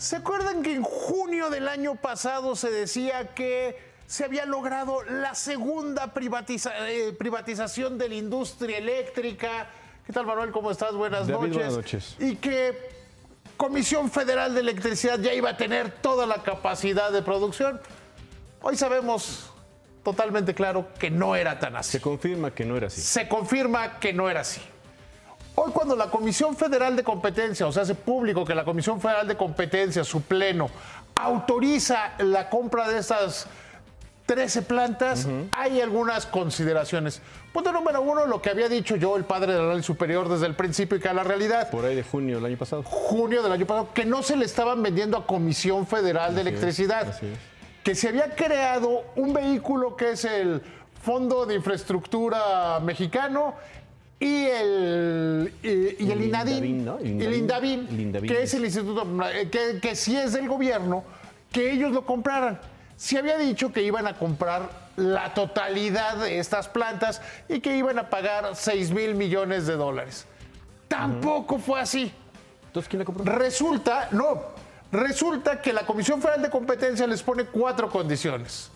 ¿Se acuerdan que en junio del año pasado se decía que se había logrado la segunda eh, privatización de la industria eléctrica? ¿Qué tal, Manuel? ¿Cómo estás? Buenas noches. Buenas noches. Y que Comisión Federal de Electricidad ya iba a tener toda la capacidad de producción. Hoy sabemos totalmente claro que no era tan así. Se confirma que no era así. Se confirma que no era así. Hoy cuando la Comisión Federal de Competencia, o sea, hace público que la Comisión Federal de Competencia, su pleno, autoriza la compra de estas 13 plantas, hay algunas consideraciones. Punto número uno, lo que había dicho yo, el padre del Real Superior, desde el principio y que a la realidad. Por ahí de junio del año pasado. Junio del año pasado, que no se le estaban vendiendo a Comisión Federal de Electricidad. Que se había creado un vehículo que es el Fondo de Infraestructura Mexicano y el, y, el, INADIN, el INDAVIN, que es el instituto, que, que sí es del gobierno, que ellos lo compraran. Se había dicho que iban a comprar la totalidad de estas plantas y que iban a pagar 6 mil millones de dólares. Tampoco fue así. Entonces, ¿quién la compró? Resulta, no, resulta que la Comisión Federal de Competencia les pone cuatro condiciones.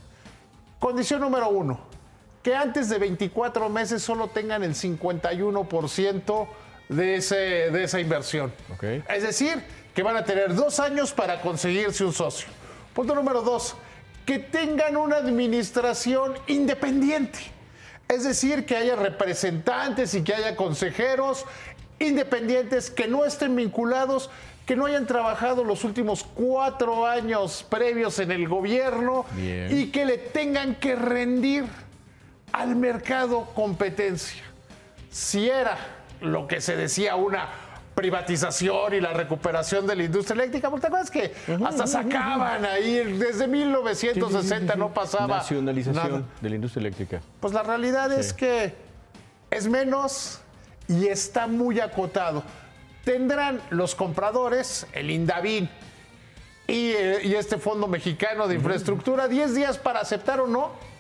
Condición número uno, que antes de 24 meses solo tengan el 51% de, ese, de esa inversión. Es decir, que van a tener dos años para conseguirse un socio. Punto número dos, que tengan una administración independiente. Es decir, que haya representantes y que haya consejeros independientes que no estén vinculados, que no hayan trabajado los últimos cuatro años previos en el gobierno y que le tengan que rendir al mercado competencia. Si era lo que se decía una privatización y la recuperación de la industria eléctrica, porque te acuerdas que hasta sacaban ahí, desde 1960 no pasaba. Nacionalización de la industria eléctrica. Pues la realidad es que es menos y está muy acotado. Tendrán los compradores, el Indavín y, eh, y este Fondo Mexicano de Infraestructura, 10 días para aceptar o no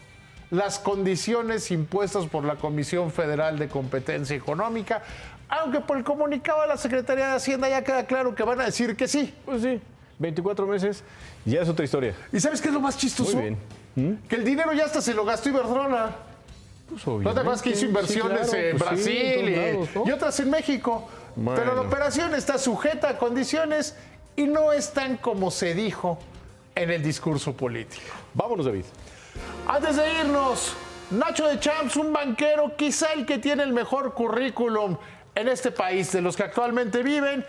las condiciones impuestas por la Comisión Federal de Competencia Económica, aunque por el comunicado de la Secretaría de Hacienda ya queda claro que van a decir que sí. Pues sí, 24 meses, ya es otra historia. ¿Y sabes qué es lo más chistoso? Muy bien. ¿Mm? Que el dinero ya hasta se lo gastó Iberdrola. Pues ¿No te acuerdas que hizo inversiones en pues Brasil y, otras en México? Pero la operación está sujeta a condiciones y no es tan como se dijo en el discurso político. Vámonos, David. Antes de irnos, Nacho de Champs, un banquero, quizá el que tiene el mejor currículum en este país de los que actualmente viven,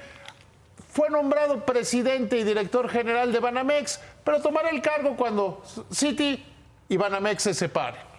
fue nombrado presidente y director general de Banamex, pero tomará el cargo cuando Citi y Banamex se separen.